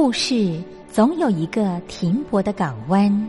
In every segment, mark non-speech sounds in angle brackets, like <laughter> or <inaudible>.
故事总有一个停泊的港湾。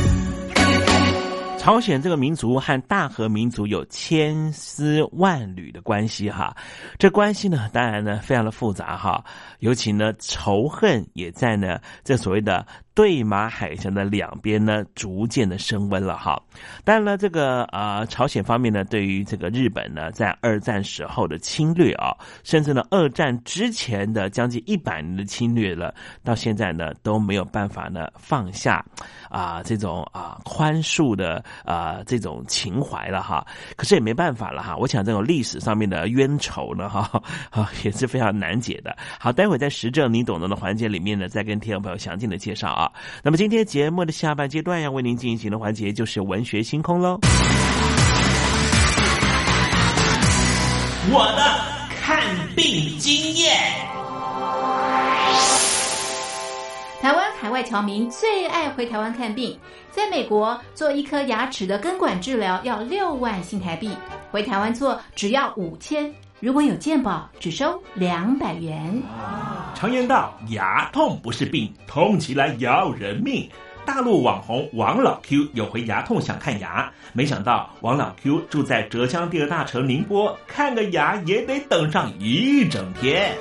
朝鲜这个民族和大和民族有千丝万缕的关系哈，这关系呢，当然呢非常的复杂哈，尤其呢仇恨也在呢这所谓的。对马海峡的两边呢，逐渐的升温了哈。当然了，这个呃，朝鲜方面呢，对于这个日本呢，在二战时候的侵略啊，甚至呢，二战之前的将近一百年的侵略了，到现在呢，都没有办法呢放下啊这种啊宽恕的啊这种情怀了哈。可是也没办法了哈。我想这种历史上面的冤仇呢，哈啊 <laughs> 也是非常难解的。好，待会在时政你懂得的环节里面呢，再跟听众朋友详尽的介绍啊。那么今天节目的下半阶段要为您进行的环节就是文学星空喽。我的看病经验。台湾海外侨民最爱回台湾看病，在美国做一颗牙齿的根管治疗要六万新台币，回台湾做只要五千。如果有健保，只收两百元。常言道，牙痛不是病，痛起来要人命。大陆网红王老 Q 有回牙痛想看牙，没想到王老 Q 住在浙江第二大城宁波，看个牙也得等上一整天。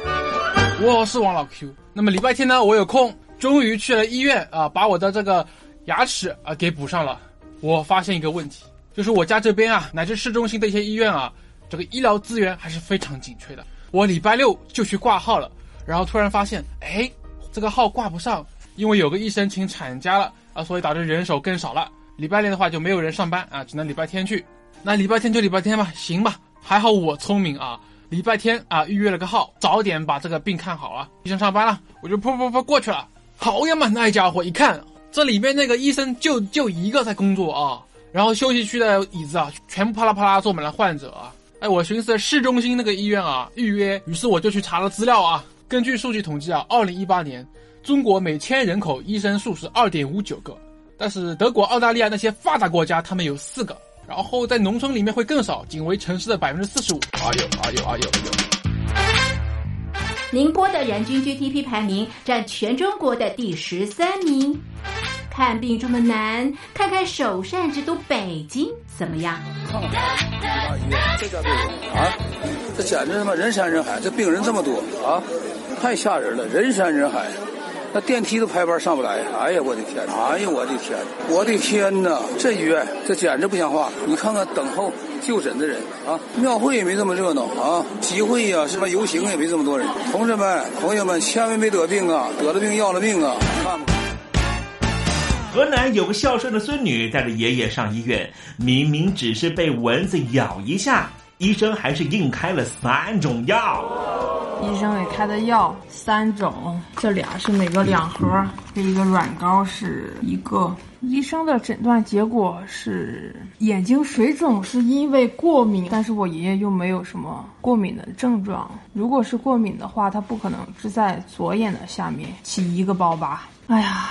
我是王老 Q，那么礼拜天呢，我有空，终于去了医院啊，把我的这个牙齿啊给补上了。我发现一个问题，就是我家这边啊，乃至市中心的一些医院啊。这个医疗资源还是非常紧缺的。我礼拜六就去挂号了，然后突然发现，哎，这个号挂不上，因为有个医生请产假了啊，所以导致人手更少了。礼拜六的话就没有人上班啊，只能礼拜天去。那礼拜天就礼拜天吧，行吧。还好我聪明啊，礼拜天啊预约了个号，早点把这个病看好了。医生上班了，我就噗噗噗过去了。好呀嘛，那家伙一看，这里面那个医生就就一个在工作啊，然后休息区的椅子啊，全部啪啦啪啦坐满了患者啊。哎，我寻思市中心那个医院啊，预约，于是我就去查了资料啊。根据数据统计啊，二零一八年中国每千人口医生数是二点五九个，但是德国、澳大利亚那些发达国家他们有四个，然后在农村里面会更少，仅为城市的百分之四十五。哎呦哎呦哎呦哎呦！宁波的人均 GDP 排名占全中国的第十三名。看病这么难，看看首善之都北京怎么样？大医院这家病啊，这简直他妈人山人海，这病人这么多啊，太吓人了，人山人海，那电梯都排班上不来。哎呀，我的天！哎呀，我的天！我的天哪！这医院这简直不像话。你看看等候就诊的人啊，庙会也没这么热闹啊，集会呀，什么游行也没这么多人。同志们、朋友们，千万别得病啊！得了病要了命啊！看。河南有个孝顺的孙女带着爷爷上医院，明明只是被蚊子咬一下，医生还是硬开了三种药。医生给开的药三种，这俩是每个两盒，这一个软膏是一个。医生的诊断结果是眼睛水肿，是因为过敏，但是我爷爷又没有什么过敏的症状。如果是过敏的话，他不可能是在左眼的下面起一个包吧。哎呀。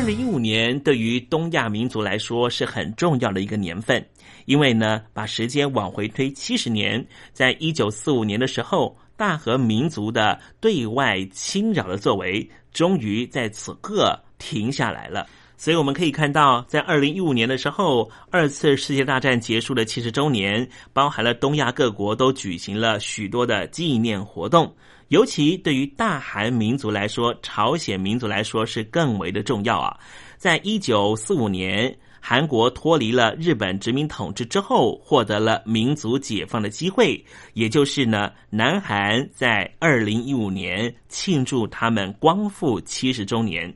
二零一五年对于东亚民族来说是很重要的一个年份，因为呢，把时间往回推七十年，在一九四五年的时候，大和民族的对外侵扰的作为，终于在此刻停下来了。所以我们可以看到，在二零一五年的时候，二次世界大战结束的七十周年，包含了东亚各国都举行了许多的纪念活动。尤其对于大韩民族来说，朝鲜民族来说是更为的重要啊！在一九四五年，韩国脱离了日本殖民统治之后，获得了民族解放的机会，也就是呢，南韩在二零一五年庆祝他们光复七十周年。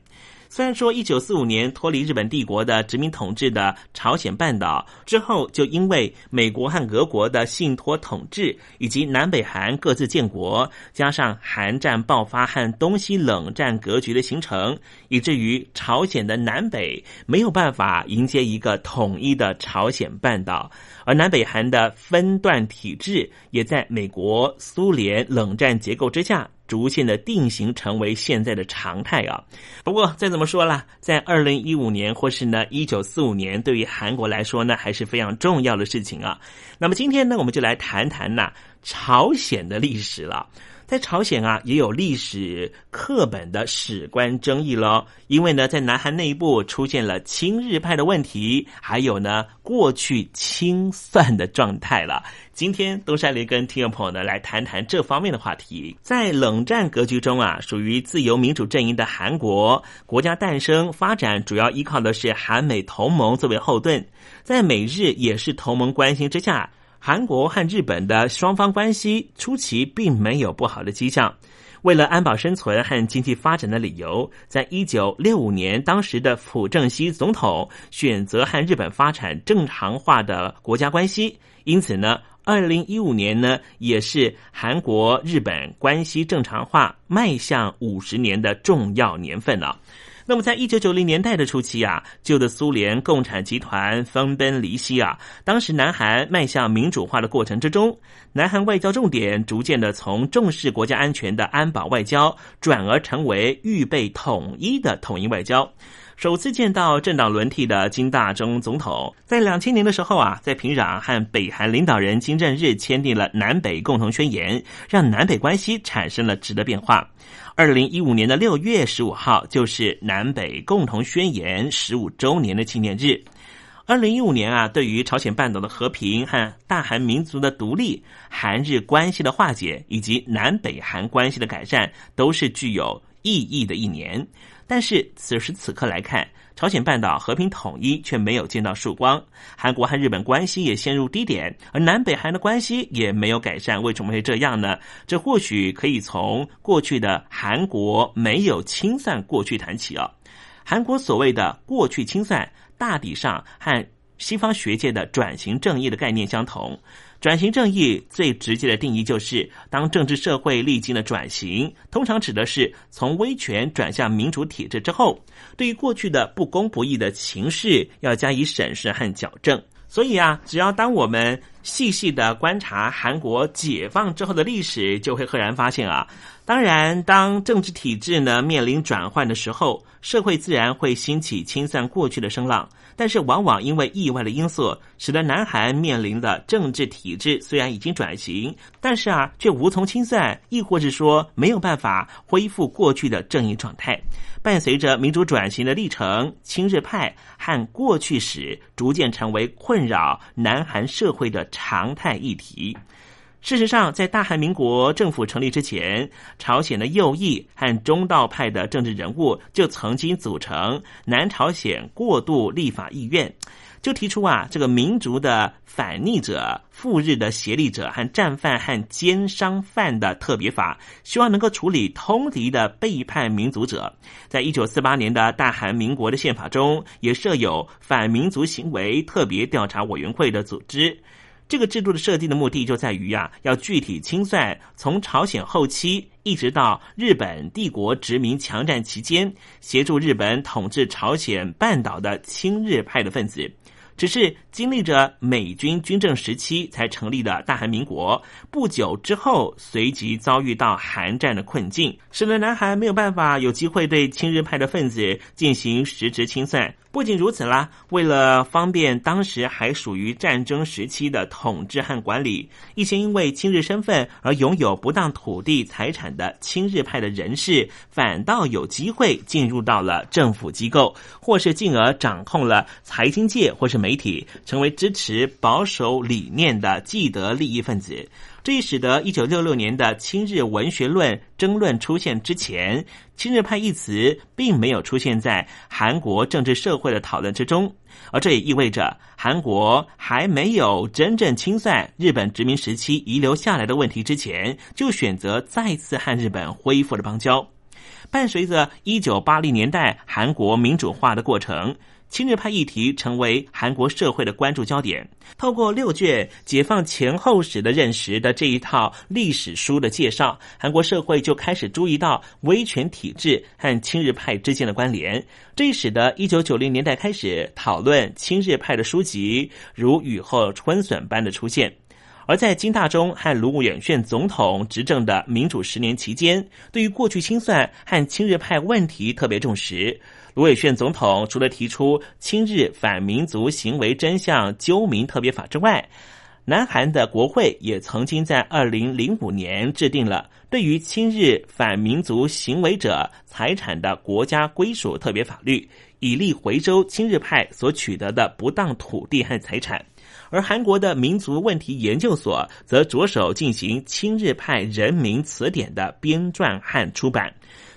虽然说一九四五年脱离日本帝国的殖民统治的朝鲜半岛之后，就因为美国和俄国的信托统治，以及南北韩各自建国，加上韩战爆发和东西冷战格局的形成，以至于朝鲜的南北没有办法迎接一个统一的朝鲜半岛，而南北韩的分段体制也在美国、苏联冷战结构之下。逐渐的定型成为现在的常态啊！不过再怎么说啦，在二零一五年或是呢一九四五年，对于韩国来说呢，还是非常重要的事情啊。那么今天呢，我们就来谈谈呐朝鲜的历史了。在朝鲜啊，也有历史课本的史观争议喽。因为呢，在南韩内部出现了亲日派的问题，还有呢，过去清算的状态了。今天东山林跟听众朋友呢来谈谈这方面的话题。在冷战格局中啊，属于自由民主阵营的韩国国家诞生发展，主要依靠的是韩美同盟作为后盾，在美日也是同盟关系之下。韩国和日本的双方关系初期并没有不好的迹象。为了安保生存和经济发展的理由，在一九六五年，当时的朴正熙总统选择和日本发展正常化的国家关系。因此呢，二零一五年呢，也是韩国日本关系正常化迈向五十年的重要年份了。那么，在一九九零年代的初期啊，旧的苏联共产集团分崩离析啊。当时，南韩迈向民主化的过程之中，南韩外交重点逐渐的从重视国家安全的安保外交，转而成为预备统一的统一外交。首次见到政党轮替的金大中总统，在两千年的时候啊，在平壤和北韩领导人金正日签订了南北共同宣言，让南北关系产生了质的变化。二零一五年的六月十五号，就是南北共同宣言十五周年的纪念日。二零一五年啊，对于朝鲜半岛的和平和大韩民族的独立、韩日关系的化解以及南北韩关系的改善，都是具有意义的一年。但是此时此刻来看，朝鲜半岛和平统一却没有见到曙光，韩国和日本关系也陷入低点，而南北韩的关系也没有改善。为什么会这样呢？这或许可以从过去的韩国没有清算过去谈起啊。韩国所谓的过去清算，大抵上和西方学界的转型正义的概念相同。转型正义最直接的定义就是，当政治社会历经了转型，通常指的是从威权转向民主体制之后，对于过去的不公不义的情势要加以审视和矫正。所以啊，只要当我们细细的观察韩国解放之后的历史，就会赫然发现啊，当然，当政治体制呢面临转换的时候，社会自然会兴起清算过去的声浪。但是，往往因为意外的因素，使得南韩面临的政治体制虽然已经转型，但是啊，却无从清算，亦或是说没有办法恢复过去的正义状态。伴随着民主转型的历程，亲日派和过去史逐渐成为困扰南韩社会的常态议题。事实上，在大韩民国政府成立之前，朝鲜的右翼和中道派的政治人物就曾经组成南朝鲜过渡立法议院，就提出啊，这个民族的反逆者、赴日的协力者和战犯和奸商犯的特别法，希望能够处理通敌的背叛民族者。在一九四八年的大韩民国的宪法中，也设有反民族行为特别调查委员会的组织。这个制度的设定的目的就在于呀，要具体清算从朝鲜后期一直到日本帝国殖民强占期间，协助日本统治朝鲜半岛的亲日派的分子。只是经历着美军军政时期才成立的大韩民国，不久之后随即遭遇到韩战的困境，使得南韩没有办法有机会对亲日派的分子进行实质清算。不仅如此啦，为了方便当时还属于战争时期的统治和管理，一些因为亲日身份而拥有不当土地财产的亲日派的人士，反倒有机会进入到了政府机构，或是进而掌控了财经界或是媒体，成为支持保守理念的既得利益分子。这也使得一九六六年的亲日文学论争论出现之前，亲日派一词并没有出现在韩国政治社会的讨论之中，而这也意味着韩国还没有真正清算日本殖民时期遗留下来的问题之前，就选择再次和日本恢复了邦交。伴随着一九八零年代韩国民主化的过程。亲日派议题成为韩国社会的关注焦点。透过六卷解放前后史的认识的这一套历史书的介绍，韩国社会就开始注意到威权体制和亲日派之间的关联。这使得一九九零年代开始讨论亲日派的书籍如雨后春笋般的出现。而在金大中和卢武铉总统执政的民主十年期间，对于过去清算和亲日派问题特别重视。卢伟炫总统除了提出亲日反民族行为真相究明特别法之外，南韩的国会也曾经在二零零五年制定了对于亲日反民族行为者财产的国家归属特别法律，以利回收亲日派所取得的不当土地和财产。而韩国的民族问题研究所则着手进行亲日派人民词典的编撰和出版。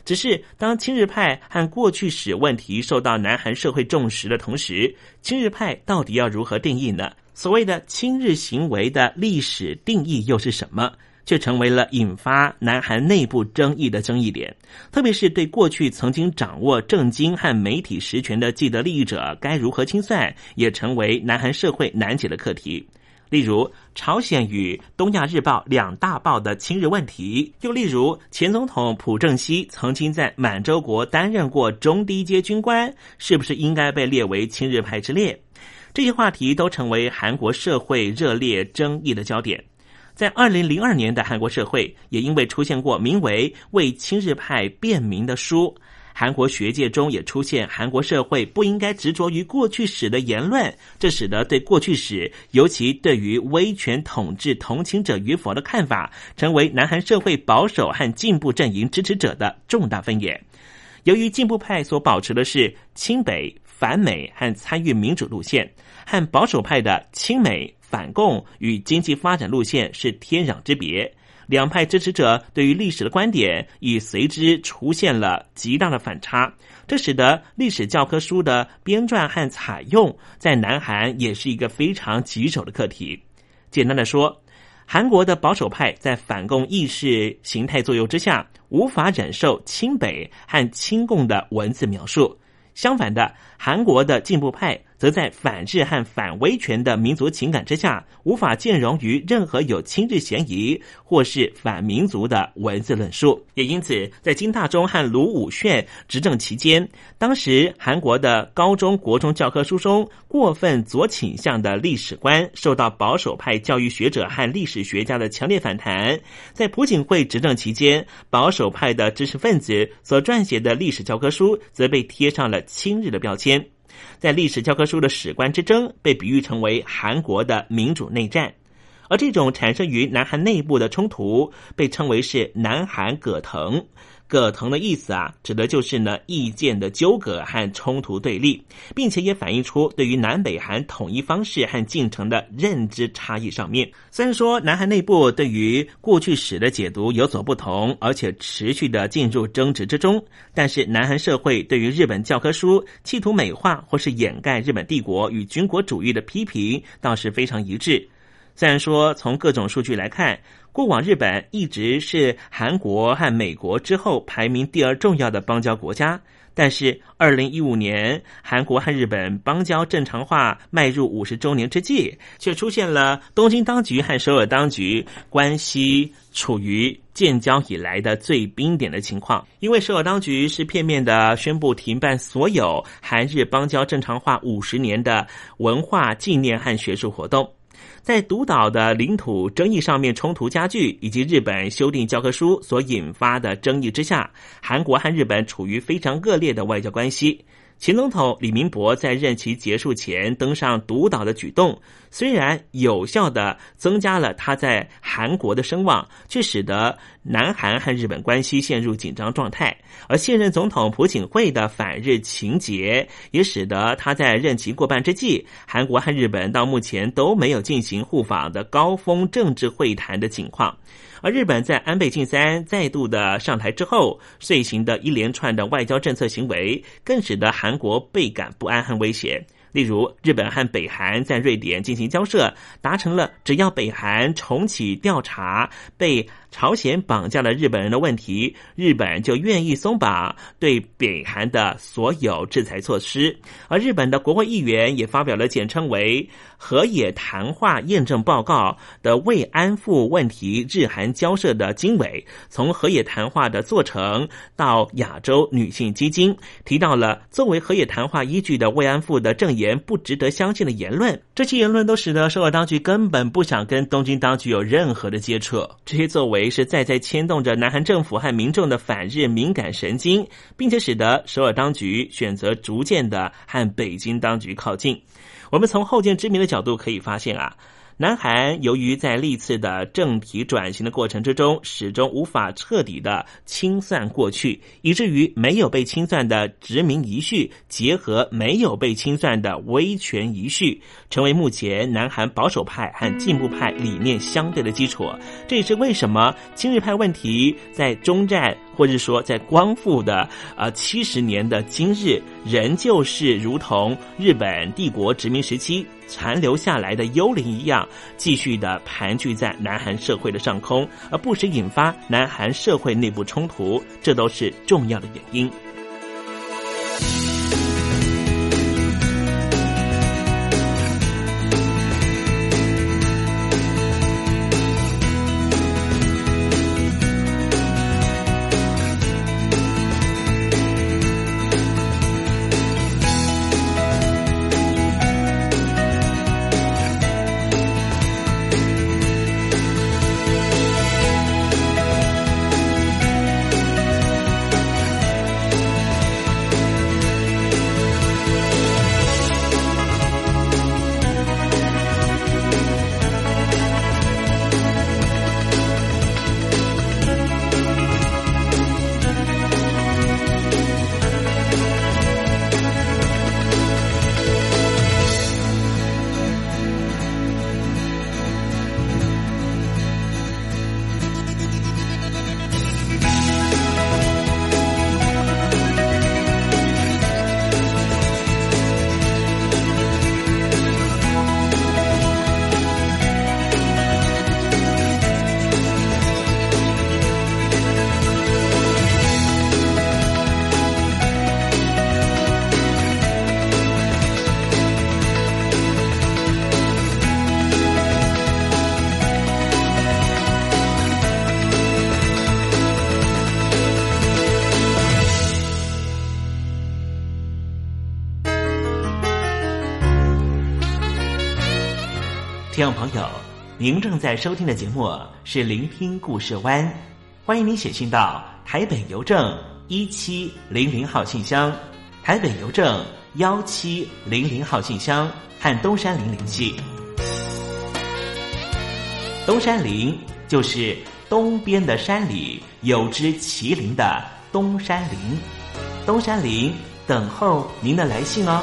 只是当亲日派和过去史问题受到南韩社会重视的同时，亲日派到底要如何定义呢？所谓的亲日行为的历史定义又是什么？却成为了引发南韩内部争议的争议点。特别是对过去曾经掌握政经和媒体实权的既得利益者该如何清算，也成为南韩社会难解的课题。例如，朝鲜与《东亚日报》两大报的亲日问题；又例如，前总统朴正熙曾经在满洲国担任过中低阶军官，是不是应该被列为亲日派之列？这些话题都成为韩国社会热烈争议的焦点。在二零零二年的韩国社会，也因为出现过名为《为亲日派辩明》的书。韩国学界中也出现韩国社会不应该执着于过去史的言论，这使得对过去史，尤其对于威权统治同情者与否的看法，成为南韩社会保守和进步阵营支持者的重大分野。由于进步派所保持的是亲北、反美和参与民主路线，和保守派的亲美、反共与经济发展路线是天壤之别。两派支持者对于历史的观点已随之出现了极大的反差，这使得历史教科书的编撰和采用在南韩也是一个非常棘手的课题。简单的说，韩国的保守派在反共意识形态作用之下，无法忍受亲北和亲共的文字描述。相反的，韩国的进步派则在反日和反威权的民族情感之下，无法兼容于任何有亲日嫌疑或是反民族的文字论述。也因此，在金大中和卢武铉执政期间，当时韩国的高中国中教科书中过分左倾向的历史观，受到保守派教育学者和历史学家的强烈反弹。在朴槿惠执政期间，保守派的知识分子所撰写的历史教科书，则被贴上了。亲日的标签，在历史教科书的史观之争被比喻成为韩国的民主内战，而这种产生于南韩内部的冲突被称为是南韩葛藤。葛藤的意思啊，指的就是呢意见的纠葛和冲突对立，并且也反映出对于南北韩统一方式和进程的认知差异上面。虽然说南韩内部对于过去史的解读有所不同，而且持续的进入争执之中，但是南韩社会对于日本教科书企图美化或是掩盖日本帝国与军国主义的批评倒是非常一致。虽然说从各种数据来看。过往日本一直是韩国和美国之后排名第二重要的邦交国家，但是二零一五年韩国和日本邦交正常化迈入五十周年之际，却出现了东京当局和首尔当局关系处于建交以来的最冰点的情况。因为首尔当局是片面的宣布停办所有韩日邦交正常化五十年的文化纪念和学术活动。在独岛的领土争议上面冲突加剧，以及日本修订教科书所引发的争议之下，韩国和日本处于非常恶劣的外交关系。前总统李明博在任期结束前登上独岛的举动，虽然有效的增加了他在韩国的声望，却使得南韩和日本关系陷入紧张状态。而现任总统朴槿惠的反日情节，也使得他在任期过半之际，韩国和日本到目前都没有进行互访的高峰政治会谈的情况。而日本在安倍晋三再度的上台之后，遂行的一连串的外交政策行为，更使得韩国倍感不安和威胁。例如，日本和北韩在瑞典进行交涉，达成了只要北韩重启调查被朝鲜绑架了日本人的问题，日本就愿意松绑对北韩的所有制裁措施。而日本的国会议员也发表了简称为“河野谈话验证报告”的慰安妇问题日韩交涉的经纬，从河野谈话的做成到亚洲女性基金，提到了作为河野谈话依据的慰安妇的证言不值得相信的言论。这些言论都使得首尔当局根本不想跟东京当局有任何的接触。这些作为为是在在牵动着南韩政府和民众的反日敏感神经，并且使得首尔当局选择逐渐的和北京当局靠近。我们从后见之明的角度可以发现啊。南韩由于在历次的政体转型的过程之中，始终无法彻底的清算过去，以至于没有被清算的殖民遗绪，结合没有被清算的威权遗绪，成为目前南韩保守派和进步派理念相对的基础。这也是为什么亲日派问题在中战。或者说，在光复的呃七十年的今日，仍旧是如同日本帝国殖民时期残留下来的幽灵一样，继续的盘踞在南韩社会的上空，而不时引发南韩社会内部冲突，这都是重要的原因。您正在收听的节目是《聆听故事湾》，欢迎您写信到台北邮政一七零零号信箱，台北邮政幺七零零号信箱和东山林联系。东山林就是东边的山里有只麒麟的东山林，东山林等候您的来信哦。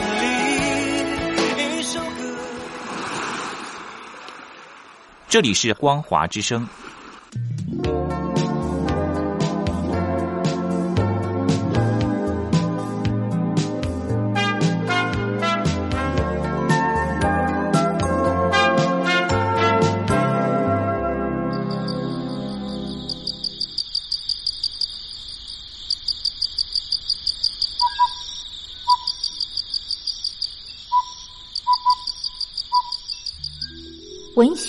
这里是光华之声。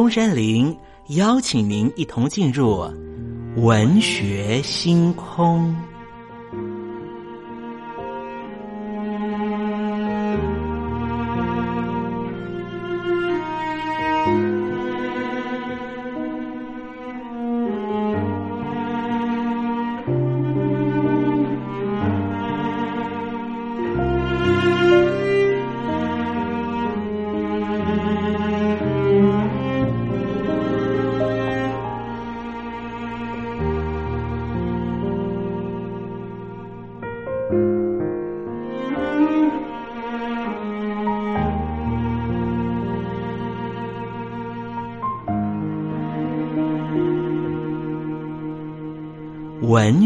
东山林邀请您一同进入文学星空。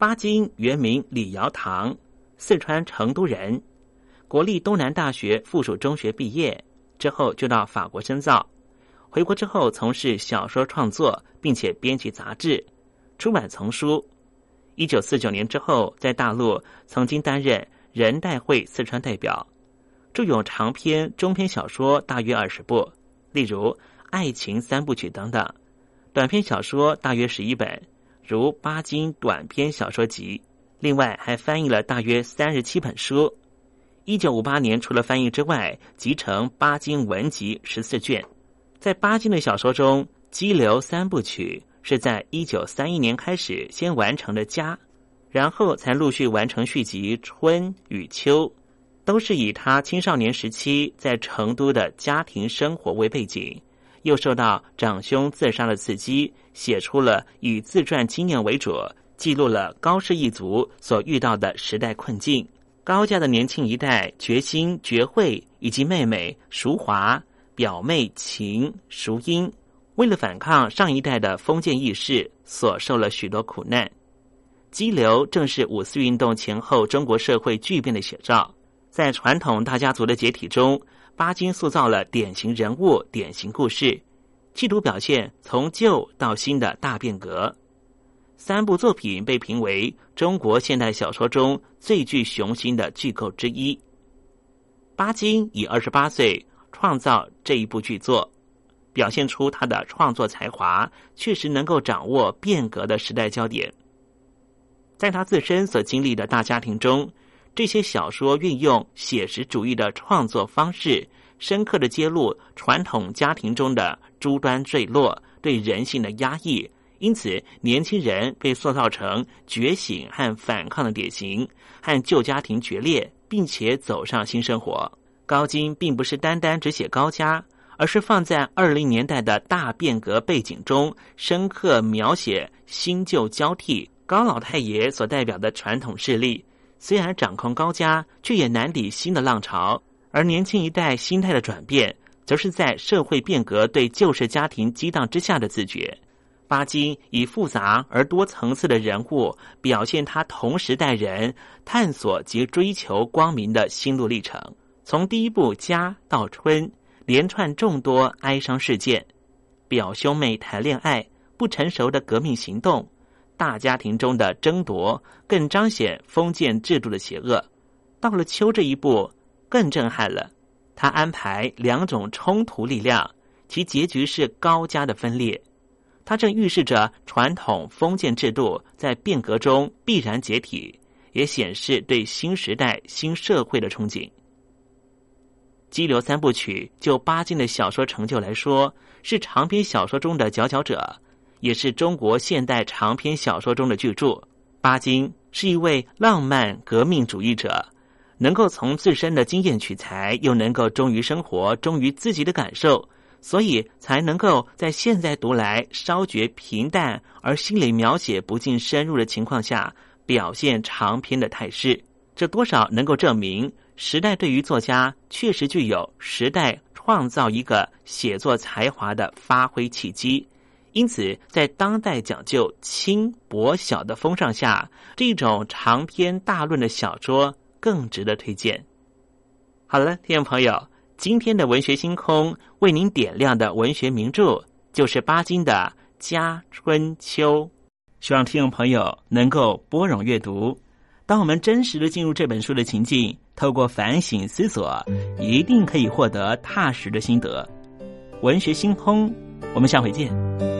巴金原名李尧堂，四川成都人，国立东南大学附属中学毕业之后就到法国深造，回国之后从事小说创作，并且编辑杂志、出版丛书。一九四九年之后，在大陆曾经担任人代会四川代表，著有长篇、中篇小说大约二十部，例如《爱情三部曲》等等，短篇小说大约十一本。如巴金短篇小说集，另外还翻译了大约三十七本书。一九五八年，除了翻译之外，集成《巴金文集》十四卷。在巴金的小说中，《激流三部曲》是在一九三一年开始先完成的家，然后才陆续完成续集《春》与《秋》，都是以他青少年时期在成都的家庭生活为背景。又受到长兄自杀的刺激，写出了以自传经验为主，记录了高氏一族所遇到的时代困境。高家的年轻一代决心绝慧，以及妹妹淑华、表妹秦、淑英，为了反抗上一代的封建意识，所受了许多苦难。激流正是五四运动前后中国社会巨变的写照，在传统大家族的解体中。巴金塑造了典型人物、典型故事，企图表现从旧到新的大变革。三部作品被评为中国现代小说中最具雄心的巨构之一。巴金以二十八岁创造这一部巨作，表现出他的创作才华，确实能够掌握变革的时代焦点。在他自身所经历的大家庭中。这些小说运用写实主义的创作方式，深刻的揭露传统家庭中的诸端坠落、对人性的压抑，因此年轻人被塑造成觉醒和反抗的典型，和旧家庭决裂，并且走上新生活。高金并不是单单只写高家，而是放在二零年代的大变革背景中，深刻描写新旧交替。高老太爷所代表的传统势力，虽然掌控高家，却也难抵新的浪潮。而年轻一代心态的转变，则是在社会变革对旧式家庭激荡之下的自觉。巴金以复杂而多层次的人物，表现他同时代人探索及追求光明的心路历程。从第一部《家》到《春》，连串众多哀伤事件，表兄妹谈恋爱，不成熟的革命行动，大家庭中的争夺，更彰显封建制度的邪恶。到了《秋》这一步，更震撼了。他安排两种冲突力量，其结局是高家的分裂。它正预示着传统封建制度在变革中必然解体，也显示对新时代新社会的憧憬。《激流三部曲》就巴金的小说成就来说，是长篇小说中的佼佼者，也是中国现代长篇小说中的巨著。巴金是一位浪漫革命主义者，能够从自身的经验取材，又能够忠于生活，忠于自己的感受。所以才能够在现在读来稍觉平淡，而心理描写不尽深入的情况下，表现长篇的态势。这多少能够证明，时代对于作家确实具有时代创造一个写作才华的发挥契机。因此，在当代讲究轻薄小的风尚下，这种长篇大论的小说更值得推荐。好了，听众朋友。今天的文学星空为您点亮的文学名著，就是巴金的《家春秋》。希望听众朋友能够拨冗阅读。当我们真实的进入这本书的情境，透过反省思索，一定可以获得踏实的心得。文学星空，我们下回见。